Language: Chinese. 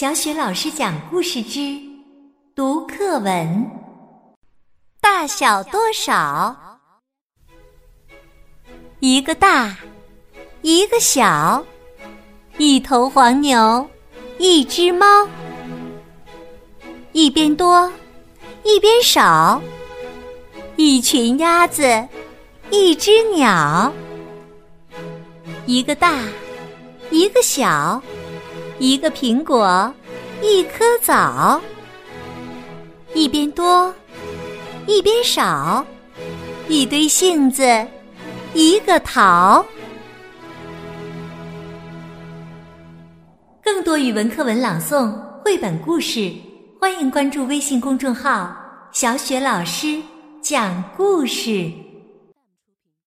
小雪老师讲故事之读课文：大小多少？一个大，一个小，一头黄牛，一只猫，一边多，一边少，一群鸭子，一只鸟，一个大，一个小。一个苹果，一颗枣，一边多，一边少，一堆杏子，一个桃。更多语文课文朗诵、绘本故事，欢迎关注微信公众号“小雪老师讲故事”。